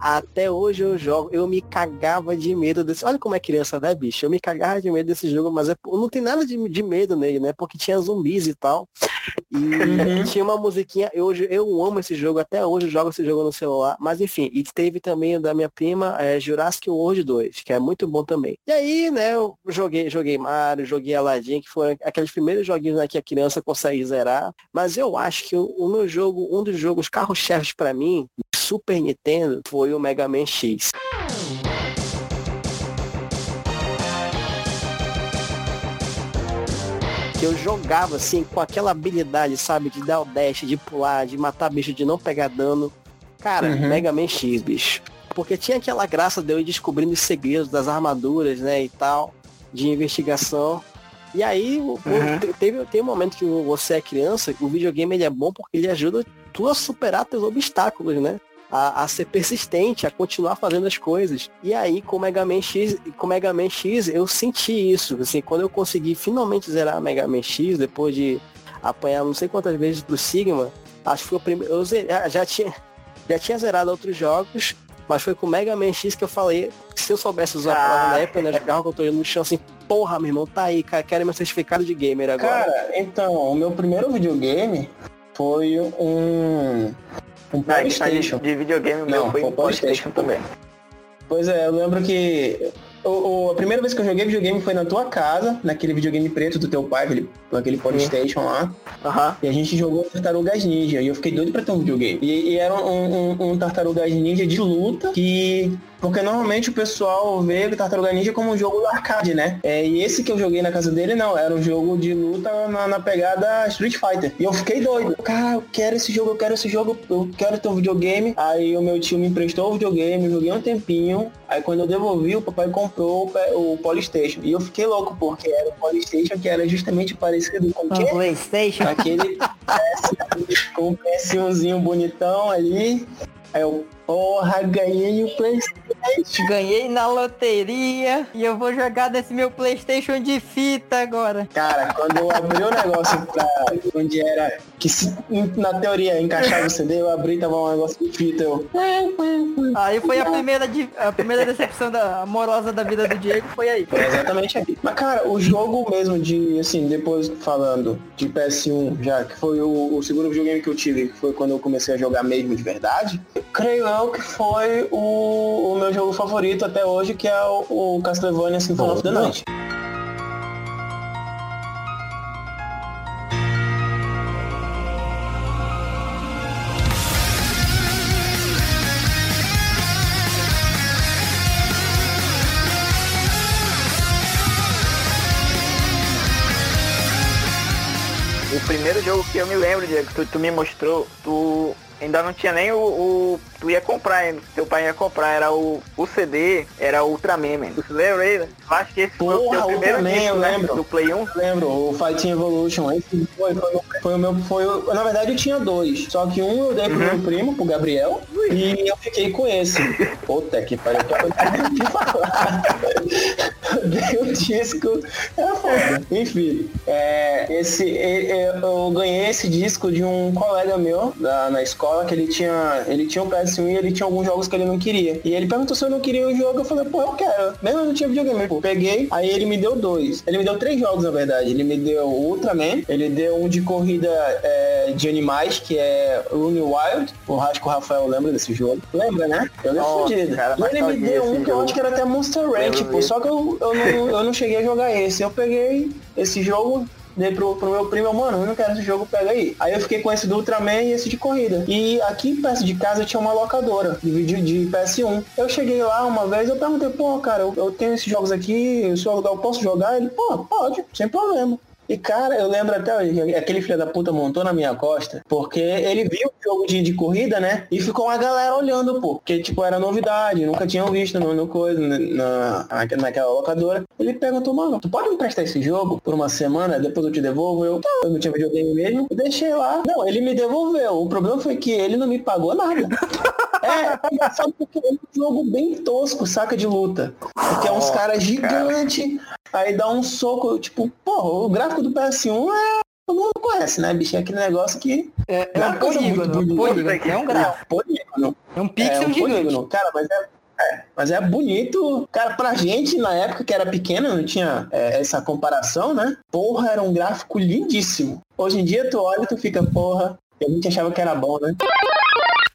até hoje eu jogo, eu me cagava de medo desse. Olha como é criança, né, bicho? Eu me cagava de medo desse jogo, mas é, não tem nada de, de medo nele, né? Porque tinha zumbis e tal. E Uhum. tinha uma musiquinha. Eu, hoje- eu amo esse jogo, até hoje eu jogo esse jogo no celular. Mas enfim, e teve também o da minha prima, é, Jurassic World 2, que é muito bom também. E aí, né, eu joguei, joguei Mario, joguei Aladdin, que foram aqueles primeiros joguinhos né, que a criança consegue zerar. Mas eu acho que o, o meu jogo, um dos jogos carro-chefes pra mim, Super Nintendo, foi o Mega Man X. que eu jogava assim com aquela habilidade, sabe, de dar o dash, de pular, de matar bicho, de não pegar dano. Cara, Uhum. Mega Man X, bicho. Porque tinha aquela graça de eu ir descobrindo os segredos das armaduras, né, e tal, de investigação. E aí, Uhum. te- teve, tem um momento que você é criança, o videogame ele é bom porque ele ajuda tu a superar teus obstáculos, né? A, a ser persistente, a continuar fazendo as coisas. E aí, com Mega Man X, com Mega Man X, eu senti isso. Assim, quando eu consegui finalmente zerar Mega Man X, depois de apanhar não sei quantas vezes do Sigma, acho que foi o primeiro. Eu já, tinha, já tinha zerado outros jogos, mas foi com Mega Man X que eu falei, se eu soubesse usar a palavra Ah. na época, né, jogava com o no chão assim, porra, meu irmão, tá aí, cara, quero meu certificado de gamer agora. Cara, então, o meu primeiro videogame foi um. Um questão de, Playstation. de videogame, o meu Não, foi um Playstation também. Pois é, eu lembro que o, o- a primeira vez que eu joguei videogame foi na tua casa, naquele videogame preto do teu pai, aquele, aquele Polystation lá. Aham. E a gente jogou Tartarugas Ninja. E eu fiquei doido pra ter um videogame. E, e era um, um, um Tartarugas Ninja de luta que. Porque normalmente o pessoal vê o Tartaruga Ninja como um jogo arcade, né? É, e esse que eu joguei na casa dele, não. Era um jogo de luta na, na pegada Street Fighter. E eu fiquei doido. Cara, eu quero esse jogo, eu quero esse jogo, eu quero ter um videogame. Aí o meu tio me emprestou o videogame, eu joguei um tempinho. Aí quando eu devolvi, o papai comprou o, o Polystation. E eu fiquei louco, porque era o Polystation que era justamente parecido com o quê? Playstation. Aquele [LAUGHS] com um PS1zinho bonitão ali. Aí eu, Porra, ganhei o Playstation. Ganhei na loteria e eu vou jogar nesse meu Playstation de fita agora. Cara, quando eu abri o negócio pra onde era que se, na teoria encaixava o CD, eu abri tava um negócio de fita, eu. Aí foi a primeira, de, a primeira decepção da, amorosa da vida do Diego, foi aí. Foi exatamente aí. Mas cara, o jogo mesmo de, assim, depois falando de PS1, já que foi o, o segundo videogame que eu tive, que foi quando eu comecei a jogar mesmo de verdade, creio eu que foi o, o meu jogo favorito até hoje, que é o, o Castlevania Symphony of the Night. O primeiro jogo que eu me lembro, Diego, que tu, tu me mostrou, tu ainda não tinha nem o, o- Tu ia comprar teu pai ia comprar, era o, o CD, era o Ultraman, man. Tu se lembra aí? né? Eu acho que esse foi o Porra, teu primeiro Ultraman, disco, eu né? lembro. Do Play 1. Lembro, o Fighting Evolution, esse foi, foi, o- foi o meu, foi o, na verdade eu tinha dois, só que um eu dei pro meu primo, pro Gabriel, e eu fiquei com esse. Puta que pariu, tô [LAUGHS] de falar. [LAUGHS] Dei o disco, é foda. Enfim, é, esse, eu ganhei esse disco de um colega meu da, na escola, que ele tinha, ele tinha um PS1 e ele tinha alguns jogos que ele não queria. E ele perguntou se eu não queria o jogo, eu falei, pô, eu quero. Mesmo eu não tinha videogame, pô. Peguei, aí ele me deu dois. Ele me deu três jogos, na verdade. Ele me deu Ultraman, ele deu um de corrida é, de animais, que é Rune Wild. O Rasco Rafael lembra desse jogo? Lembra, né? Eu lembro Nossa, fudido. cara, E ele me deu um que eu acho que era até Monster Ranch, pô. Só que eu, eu, não, eu não cheguei a jogar esse. Eu peguei esse jogo, dei pro, pro meu primo, mano, eu não quero esse jogo, pega aí. Aí eu fiquei com esse do Ultraman e esse de corrida. E aqui perto de casa tinha uma locadora de de PS1. Eu cheguei lá uma vez, eu perguntei, pô, cara, eu, eu tenho esses jogos aqui, eu eu posso jogar? Ele, pô, pode, sem problema. E cara, eu lembro até hoje, aquele filho da puta montou na minha costa, porque ele viu o jogo de, de corrida, né? E ficou uma galera olhando, pô. Porque, tipo, era novidade, nunca tinham visto no, no coisa, na, na- naquela locadora. Ele perguntou, mano, tu pode me prestar esse jogo por uma semana, depois eu te devolvo? Eu, "Tá, eu não tinha videogame mesmo, eu deixei lá. Não, ele me devolveu. O problema foi que ele não me pagou nada. [LAUGHS] É, engraçado porque é um jogo bem tosco, saca de luta. Porque é uns caras gigantes, aí dá um soco, tipo, porra, o gráfico do PS1 é. Todo mundo conhece, né, bicho? É aquele negócio que. É, é é um polígono, bonita. polígono, é um É gráfico, um polígono. é um É pixel um gigante. polígono. Cara, mas é, é, mas é bonito. Cara, pra gente, na época que era pequena, não tinha é, essa comparação, né? Porra, era um gráfico lindíssimo. Hoje em dia tu olha e tu fica, porra, a gente achava que era bom, né?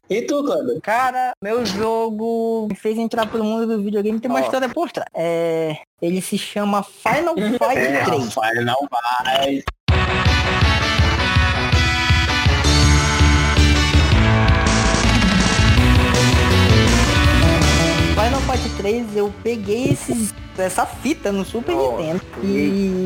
E tu, Kleber? Cara, meu jogo me fez entrar pro mundo do videogame tem uma Ó. história por trás. É, ele se chama Final [LAUGHS] Fight 3. Final vai. Final Fight 3 eu peguei esses, essa fita no Super Nossa, Nintendo e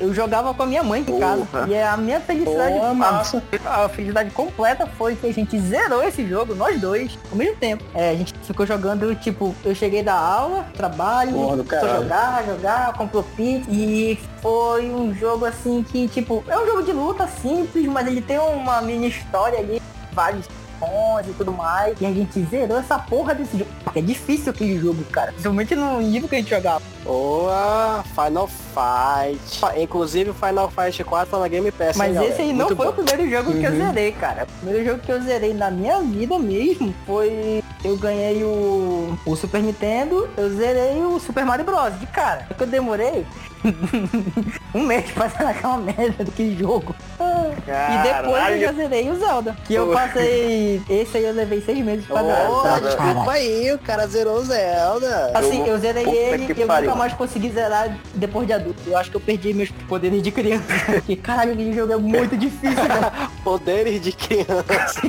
eu jogava com a minha mãe em casa. Porra. E a minha felicidade, Boa, massa. a, a felicidade completa foi que a gente zerou esse jogo, nós dois, ao mesmo tempo. É, a gente ficou jogando, tipo, eu cheguei da aula, trabalho, Porra jogar, jogar, comprou pizza e foi um jogo assim que, tipo, é um jogo de luta simples, mas ele tem uma mini história ali, vários sons e tudo mais. E a gente zerou essa porra desse jogo. Porque é difícil aquele jogo, cara. Principalmente no nível que a gente jogava. Boa, Final Fight. Inclusive o Final Fight 4 tá na Game Pass. Mas hein, galera? esse aí não Muito foi bom. o primeiro jogo que eu Uhum. zerei, cara. O primeiro jogo que eu zerei na minha vida mesmo foi. Eu ganhei o, o Super Nintendo, eu zerei o Super Mario Bros. de cara. Só que eu demorei [LAUGHS] um mês fazendo aquela merda daquele jogo. E depois eu já zerei o Zelda. Que eu passei. Esse aí eu levei seis meses pra zerar. Pô, Zelda. desculpa aí, o cara zerou o Zelda. Assim, eu zerei puta ele e eu pariu. nunca mais consegui zerar depois de adulto. Eu acho que eu perdi meus poderes de criança. [LAUGHS] Porque, caralho, aquele jogo é muito difícil, [LAUGHS] cara. Poderes de criança.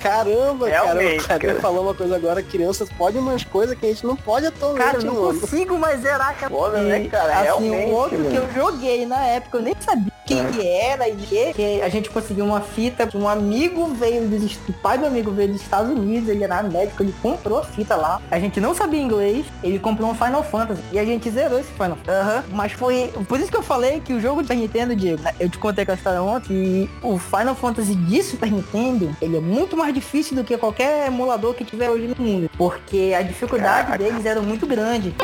Caramba, Realmente, cara. Cara. Falou uma coisa agora, crianças podem umas coisas que a gente não pode atualmente, Cara, eu não mano. consigo mais zerar, cara. Foda, né, cara? Assim, Realmente, o outro que mano. eu joguei na época, eu nem sabia quem que era e que a gente conseguiu uma fita, um amigo veio dos, o pai do amigo veio dos Estados Unidos, ele era médico, ele comprou a fita lá. A gente não sabia inglês, ele comprou um Final Fantasy e a gente zerou esse Final Fantasy. Uhum. Mas foi por isso que eu falei que o jogo Super Nintendo, Diego, eu te contei com a história ontem, e o Final Fantasy de Super Nintendo, ele é muito mais difícil do que qualquer emulador que tiver hoje no mundo, porque a dificuldade Caraca. deles era muito grande.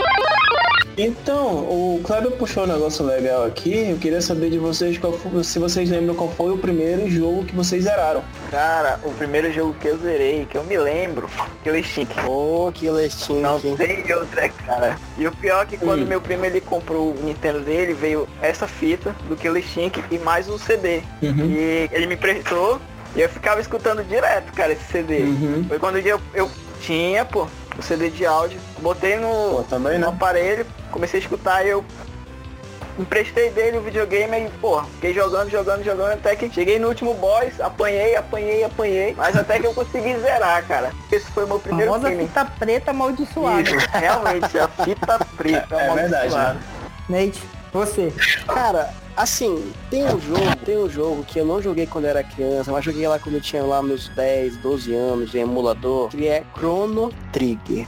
Então, o Kleber puxou um negócio legal aqui. Eu queria saber de vocês foi, se vocês lembram qual foi o primeiro jogo que vocês zeraram. Cara, o primeiro jogo que eu zerei, que eu me lembro, Killer Instinct. Oh, Killer Instinct. Não sei outra, cara. E o pior é que quando hum. meu primo ele comprou o Nintendo dele, veio essa fita do Killer Instinct e mais um CD. Uhum. E ele me prestou e eu ficava escutando direto, cara, esse CD. Uhum. Foi quando eu, eu tinha, pô, o CD de áudio, botei no, pô, também, no né? aparelho, comecei a escutar e eu emprestei dele o videogame e, pô, fiquei jogando, jogando, jogando, até que cheguei no último boss, apanhei, apanhei, apanhei, mas até que eu consegui zerar, cara. Esse foi o meu primeiro a game. fita preta amaldiçoada. Isso, [LAUGHS] realmente, a fita preta é, é verdade, né? Nate, você. Cara, assim, tem um jogo, tem um jogo que eu não joguei quando era criança, mas joguei lá quando eu tinha lá meus 10, 12 anos, em emulador, que é Chrono Trigger.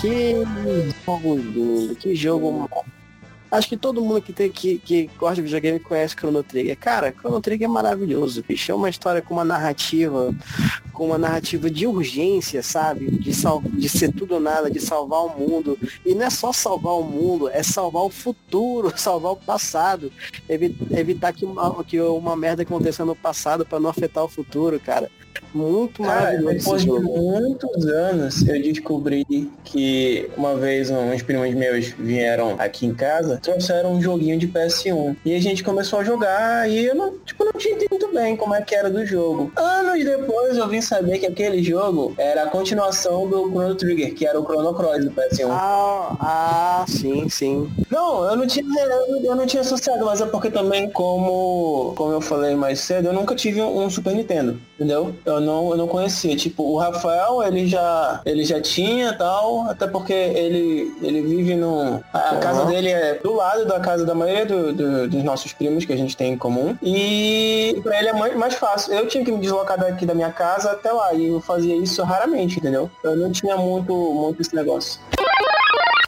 Que jogo lindo, que jogo Acho que todo mundo que, tem, que, que gosta de videogame conhece Chrono Trigger. Cara, Chrono Trigger é maravilhoso, bicho. É uma história com uma narrativa, com uma narrativa de urgência, sabe? De, sal, de ser tudo ou nada, de salvar o mundo. E não é só salvar o mundo, é salvar o futuro, [LAUGHS] salvar o passado. evitar que uma, que uma merda aconteça no passado para não afetar o futuro, cara. Muito maravilhoso. depois de muitos anos, eu descobri que uma vez uns primos meus vieram aqui em casa, trouxeram um joguinho de PS1. E a gente começou a jogar e eu não, tipo, não tinha entendido bem como é que era do jogo. Anos depois eu vim saber que aquele jogo era a continuação do Chrono Trigger, que era o Chrono Cross do PS1. Ah, ah sim, sim. Não, eu não tinha, eu não tinha associado, mas é porque também, como, como eu falei mais cedo, eu nunca tive um Super Nintendo, entendeu? Eu não, eu não conhecia. Tipo, o Rafael, ele já, ele já tinha tal, até porque ele, ele vive no. A uhum. casa dele é do lado da casa da maioria do, do, dos nossos primos que a gente tem em comum. E pra ele é mais fácil. Eu tinha que me deslocar daqui da minha casa até lá. E eu fazia isso raramente, entendeu? Eu não tinha muito, muito esse negócio.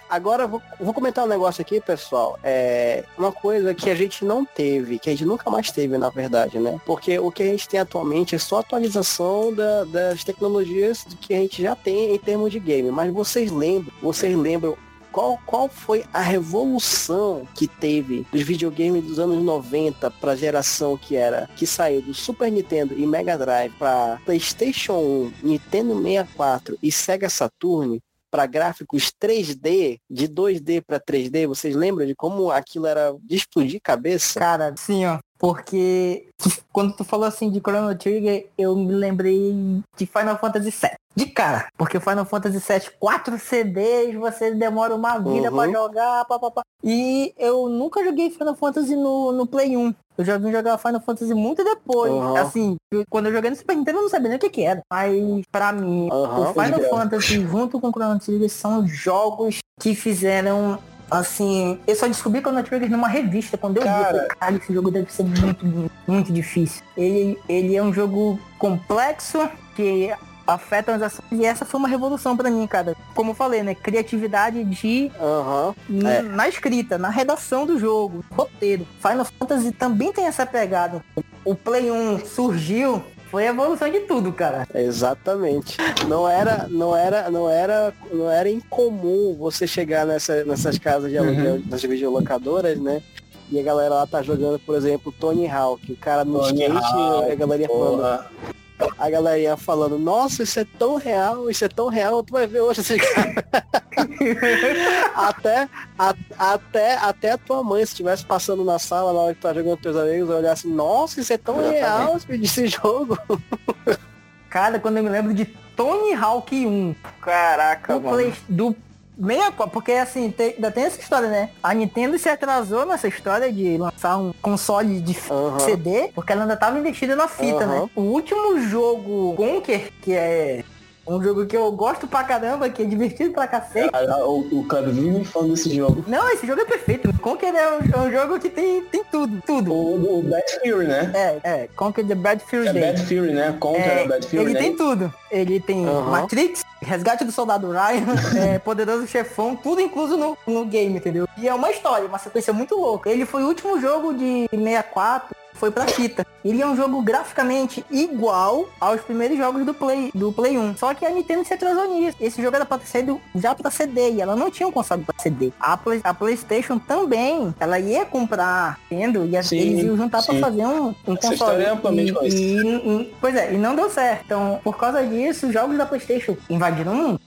Agora vou, vou, comentar um negócio aqui, pessoal. É uma coisa que a gente não teve, que a gente nunca mais teve, na verdade, né? Porque o que a gente tem atualmente é só atualização da, das tecnologias que a gente já tem em termos de game. Mas vocês lembram, vocês lembram qual, qual foi a revolução que teve dos videogames dos anos 90 para a geração que era que saiu do Super Nintendo e Mega Drive para PlayStation 1, Nintendo 64 e Sega Saturn? para gráficos 3D, de 2D para 3D, vocês lembram de como aquilo era de explodir cabeça? Cara, sim, ó. Porque quando tu falou assim de Chrono Trigger, eu me lembrei de Final Fantasy VII. De cara. Porque Final Fantasy VII, quatro CDs, você demora uma vida uhum. para jogar, papapá. E eu nunca joguei Final Fantasy no, no Play 1. Eu já vim jogar Final Fantasy muito depois. Uhum. Assim, quando eu joguei no Super Nintendo eu não sabia nem o que, que era. Mas pra mim, uhum. o Final Fantasy junto com o Chrono Trigger são jogos que fizeram Assim, eu só descobri Chrono Trigger numa revista, quando eu cara... vi, cara, esse jogo deve ser muito, muito difícil. Ele, ele é um jogo complexo, que afeta as ações. E essa foi uma revolução para mim, cara. Como eu falei, né? Criatividade de. Uhum, é. Na escrita, na redação do jogo, roteiro. Final Fantasy também tem essa pegada. O Play 1 surgiu foi a evolução de tudo, cara. Exatamente. Não era, não era, não era, não era incomum você chegar nessa, nessas casas de aluguel, uhum. nas videolocadoras, né? E a galera lá tá jogando, por exemplo, Tony Hawk, o cara no Tony skate, Hawk, a galera falando, a galerinha falando, nossa, isso é tão real, isso é tão real, tu vai ver hoje cara. [LAUGHS] até, a, até, até a tua mãe, se estivesse passando na sala na hora que tu tá jogando com teus amigos, olhar assim, nossa, isso é tão real esse jogo. Cara, quando eu me lembro de Tony Hawk 1. Caraca, do mano. Play, do 64, porque assim, tem, ainda tem essa história, né? A Nintendo se atrasou nessa história de lançar um console de Aham. CD, porque ela ainda tava investida na fita, Aham. né? O último jogo Conker, que é um jogo que eu gosto pra caramba, que é divertido pra cacete. O, o Cleber vive me falando desse jogo. Não, esse jogo é perfeito. Conker é um, é um jogo que tem, tem tudo, tudo. O, o Bad Fury, né? É, é, Conker the Bad Fury É Day. Bad Fury, né? Contra É, é, Bad Fury, ele né? tem tudo. Ele tem Aham. Matrix, Resgate do Soldado Ryan, [LAUGHS] é, Poderoso Chefão, tudo incluso no, no game, entendeu? E é uma história, uma sequência muito louca. Ele foi o último jogo de 64, foi pra fita. Ele é um jogo graficamente igual aos primeiros jogos do Play, do Play 1. Só que a Nintendo se atrasou nisso. Esse jogo era pra ter saído já pra CD e ela não tinha um console pra CD. A, Play- a Playstation também, ela ia comprar Nintendo e Sim, eles iam juntar pra sim. fazer um, um console. história é amplamente E- e- e- pois é, e não deu certo. Então, por causa disso, os jogos da Playstation invadiram o mundo.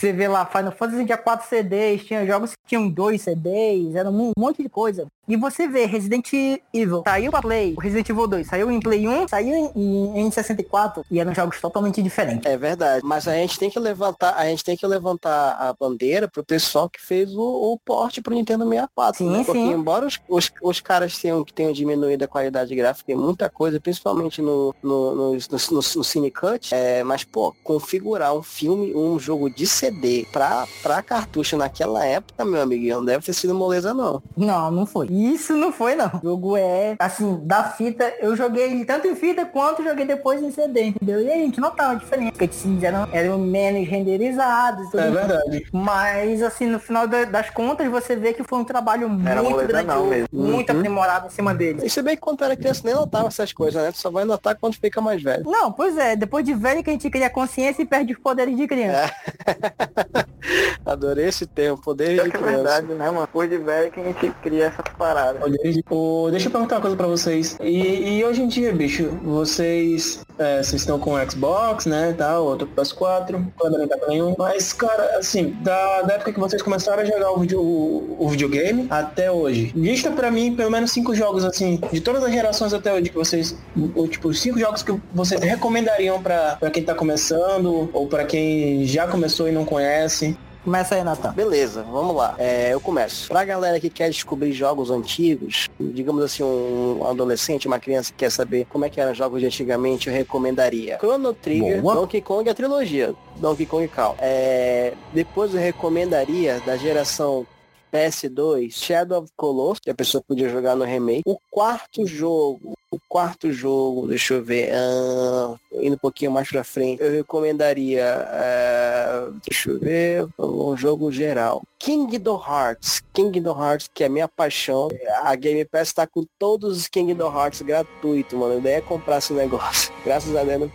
Você vê lá, Final Fantasy tinha 4 CDs, tinha jogos que tinham dois CDs, era um monte de coisa. E você vê Resident Evil, saiu pra Play, o Resident Evil 2 saiu em Play 1, saiu em, em, em 64 e eram jogos totalmente diferentes. É verdade, mas a gente tem que levantar, a gente tem que levantar a bandeira pro pessoal que fez o, o porte pro Nintendo 64, Sim, né? Porque sim. embora os, os, os caras tenham, que tenham diminuído a qualidade gráfica em muita coisa, principalmente no, no, no, no, no, Cinecut, é, mas pô, configurar um filme, um jogo de CD pra, pra cartucho naquela época, meu amiguinho, não deve ter sido moleza não. Não, não foi. Isso não foi, não. O jogo é, assim, da fita, eu joguei ele tanto em fita quanto joguei depois em CD, entendeu? E a gente notava a diferença, porque esses eram, eram menos renderizados. tudo É verdade. Mas, assim, no final da- das contas, você vê que foi um trabalho Era muito moleza não mesmo. muito Uhum. aprimorado em cima dele. E se bem que quando era criança nem notava essas coisas, né? Tu só vai notar quando fica mais velho. Não, pois é, depois de velho que a gente cria consciência e perde os poderes de criança. [LAUGHS] Adorei esse termo, poder Pior de que é criança. verdade, né, mano? Depois de velho que a gente cria essas paradas. Olha, o- deixa eu perguntar uma coisa pra vocês. E, e hoje em dia, bicho, vocês, é, vocês estão com Xbox, né, tal, outro PS4, Kleber não tá com nenhum. Mas, cara, assim, da, da época que vocês começaram a jogar o, vídeo, o, o videogame até hoje, lista pra mim pelo menos cinco jogos, assim, de todas as gerações até hoje que vocês, ou, tipo, cinco jogos que vocês recomendariam pra, pra quem tá começando, ou pra quem já começou e não conhece. Começa aí, Natan. Beleza, vamos lá. É, eu começo. Pra galera que quer descobrir jogos antigos, digamos assim, um adolescente, uma criança que quer saber como é que eram jogos de antigamente, eu recomendaria Chrono Trigger, Boa. Donkey Kong a trilogia, Donkey Kong Country. É, depois eu recomendaria da geração PS2, Shadow of Colossus, que a pessoa podia jogar no remake. O quarto jogo, o quarto jogo, deixa eu ver, ah, indo um pouquinho mais pra frente, eu recomendaria, ah, deixa eu ver, um jogo geral. Kingdom Hearts, Kingdom Hearts, que é minha paixão. A Game Pass tá com todos os Kingdom Hearts gratuito, mano. A ideia é comprar esse negócio. [LAUGHS] Graças a Deus,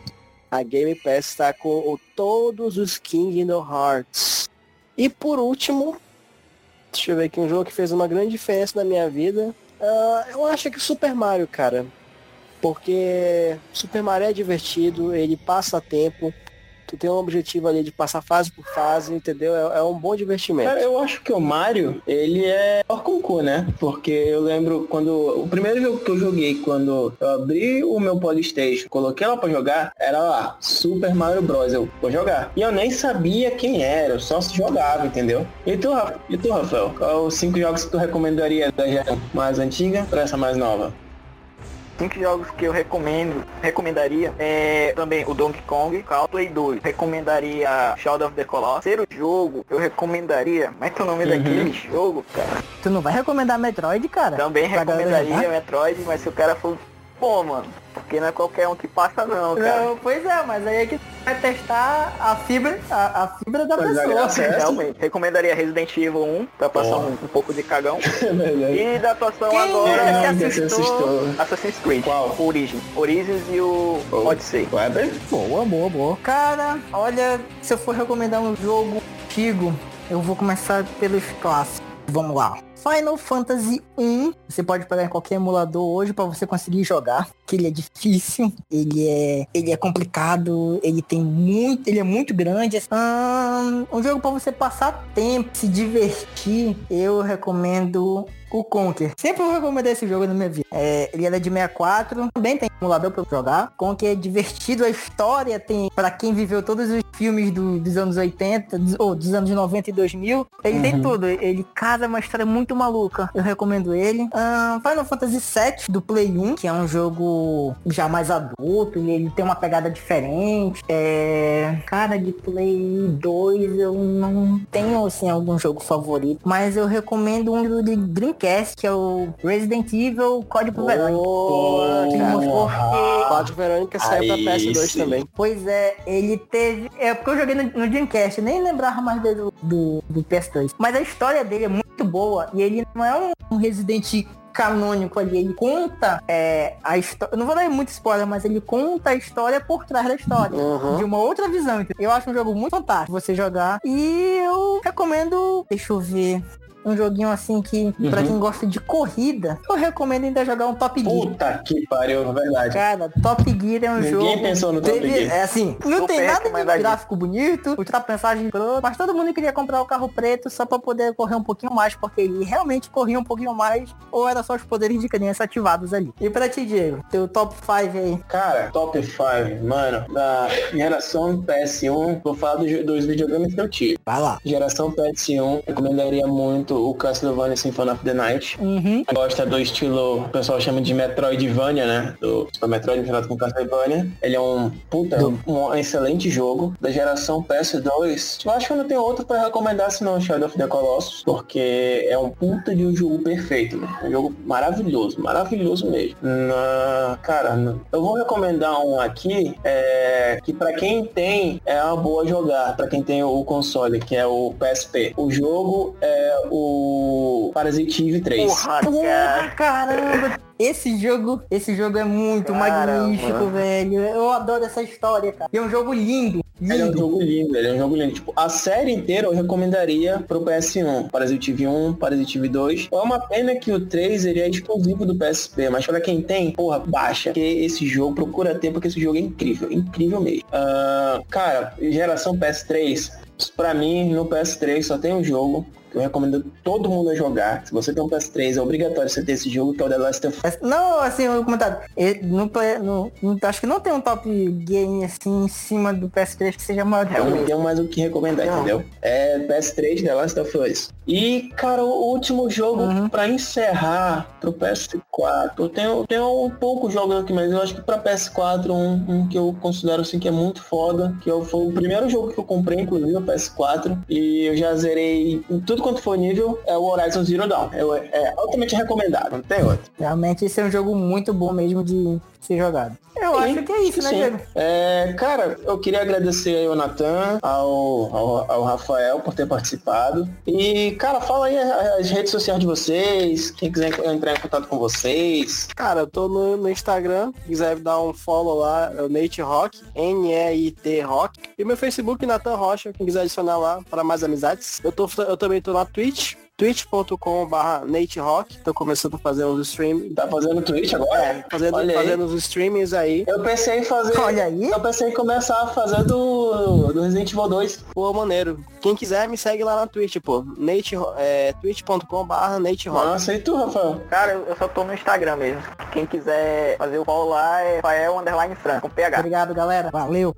a Game Pass tá com todos os Kingdom Hearts. E por último, deixa eu ver aqui, um jogo que fez uma grande diferença na minha vida. Ah, eu acho que Super Mario, cara. Porque Super Mario é divertido, ele passa tempo. Tu tem um objetivo ali de passar fase por fase, entendeu? É, é um bom divertimento. Cara, eu acho que o Mario, ele é Orconcu, né? Porque eu lembro quando. O primeiro jogo que eu joguei, quando eu abri o meu Polystation, coloquei lá pra jogar, era lá, Super Mario Bros. Eu vou jogar. E eu nem sabia quem era, eu só se jogava, entendeu? E tu, Ra- e tu Rafael? Qual os cinco jogos que tu recomendaria da geração mais antiga pra essa mais nova? Cinco jogos que eu recomendo, recomendaria é também o Donkey Kong, Call Play 2. Recomendaria Shadow of the Colossus. Terceiro jogo, eu recomendaria, como é que é o nome Uhum. daquele jogo, cara? Tu não vai recomendar Metroid, cara? Também Pra recomendaria? Metroid, mas se o cara for, pô, mano, porque não é qualquer um que passa não, cara. Não, pois é, mas aí é que tu vai testar a fibra, a, a fibra da Pois é, pessoa. graças. Realmente, recomendaria Resident Evil 1, pra passar um, um pouco de cagão. [LAUGHS] É. E da atuação Quem agora, é que assustou. Assassin's Creed. Qual? Origin. Origins e o Oh. Odyssey. Kleber? Boa, boa, boa. Cara, olha, se eu for recomendar um jogo antigo, eu vou começar pelos clássicos. Vamos lá. Final Fantasy 1, você pode pegar em qualquer emulador hoje pra você conseguir jogar. que ele é difícil, ele é, ele é complicado, ele tem muito, ele é muito grande. Um, um jogo para você passar tempo, se divertir, eu recomendo o Conker. Sempre vou recomendar esse jogo na minha vida. É, ele era de 64, também tem emulador pra jogar. Conker é divertido, a história tem, para quem viveu todos os filmes do, dos anos 80, ou dos anos 90 e 2000, ele uhum. tem tudo. Ele casa uma história muito maluca. Eu recomendo ele. Um, Final Fantasy VII do Play 1, que é um jogo já mais adulto, e ele tem uma pegada diferente. É... Cara, de Play 2 eu não tenho, assim, algum jogo favorito, mas eu recomendo um do Dreamcast Dreamcast, que é o Resident Evil Código Verônica. Porque... Código Verônica saiu pra PS2 sim. também. Pois é, ele teve... É porque eu joguei no, no Dreamcast, nem lembrava mais dele do, do, do PS2. Mas a história dele é muito boa e ele não é um Resident canônico ali. Ele conta é, a história. Não vou dar muito spoiler, mas ele conta a história por trás da história. Uhum. De uma outra visão. Eu acho um jogo muito fantástico você jogar. E eu recomendo. Deixa eu ver um joguinho assim que, uhum. pra quem gosta de corrida, eu recomendo ainda jogar um Top Gear. Puta que pariu, verdade. Cara, Top Gear é um Ninguém jogo. Ninguém pensou no Top Gear. É assim, não tem nada de gráfico bonito, ultrapassagem pronto, mas todo mundo queria comprar o carro preto só pra poder correr um pouquinho mais, porque ele realmente corria um pouquinho mais, ou era só os poderes de criança ativados ali. E pra ti, Diego, teu top 5 aí? Cara, top 5, mano, da geração PS1, vou falar dos, dos videogames que eu tive. Vai lá. Geração PS1, recomendaria muito o Castlevania Symphony of the Night. Uhum. Gosta do estilo, o pessoal chama de Metroidvania, né? Do Super Metroid misturado com Castlevania. Ele é um puta, um, um, excelente jogo da geração PS2. Eu acho que eu não tenho outro para recomendar senão Shadow of the Colossus, porque é um puta de um jogo perfeito, né? Um jogo maravilhoso, maravilhoso mesmo. Na... Cara, eu vou recomendar um aqui é... que para quem tem é uma boa jogar, para quem tem o console, que é o PSP. O jogo é o Parasite Eve 3. Porra, Porra caramba! Esse jogo, esse jogo é muito Caramba. magnífico, velho. Eu adoro essa história, cara. E é um jogo lindo. Lindo. Ele é um jogo lindo, ele é um jogo lindo. Tipo, a série inteira eu recomendaria pro PS1. Parasite Eve 1, Parasite Eve 2. É uma pena que o 3 ele é exclusivo do PSP, mas pra quem tem, porra, baixa. Porque esse jogo, procura ter, porque esse jogo é incrível. Incrível mesmo. Uh, cara, geração PS3, pra mim, no PS3 só tem um jogo eu recomendo todo mundo a jogar. Se você tem um PS3, é obrigatório você ter esse jogo, que é o The Last of Us. Não, assim, o comentário. No, no, no, acho que não tem um top game assim em cima do PS3 que seja maior que Eu não tenho mais o que recomendar, não. entendeu? É PS3, The Last of Us. E, cara, o último jogo uhum. pra encerrar pro PS4. Eu tenho, tenho um pouco jogos aqui, mas eu acho que pra PS4, um, um que eu considero assim que é muito foda, que eu, foi o primeiro jogo que eu comprei, inclusive, o PS4. E eu já zerei tudo quanto for nível, é o Horizon Zero Dawn. É, é altamente recomendado, não tem outro. Realmente esse é um jogo muito bom mesmo de ser jogado. Eu sim, acho que é isso, né, sim. Diego? É, cara, eu queria agradecer ao Natan, ao, ao, ao, Rafael por ter participado. E, cara, fala aí as redes sociais de vocês, quem quiser entrar em contato com vocês. Cara, eu tô no, no Instagram, quiser dar um follow lá, é o Nate Rock, N-E-I-T Rock. E meu Facebook, Natan Rocha, quem quiser adicionar lá para mais amizades. Eu, tô, eu também tô na Twitch, twitch.com.br naterock. Tô começando a fazer uns streams. Tá fazendo Twitch agora? É, fazendo, fazendo uns streamings aí. Eu pensei em fazer. Olha aí. Eu pensei em começar a fazer do, do Resident Evil 2. Pô, maneiro. Quem quiser me segue lá na Twitch, pô. Nate, é, twitch.com.br naterock. Ah, sei tu, Rafael. Cara, eu só tô no Instagram mesmo. Quem quiser fazer o follow lá é Rafael Underline com PH. Obrigado, galera. Valeu.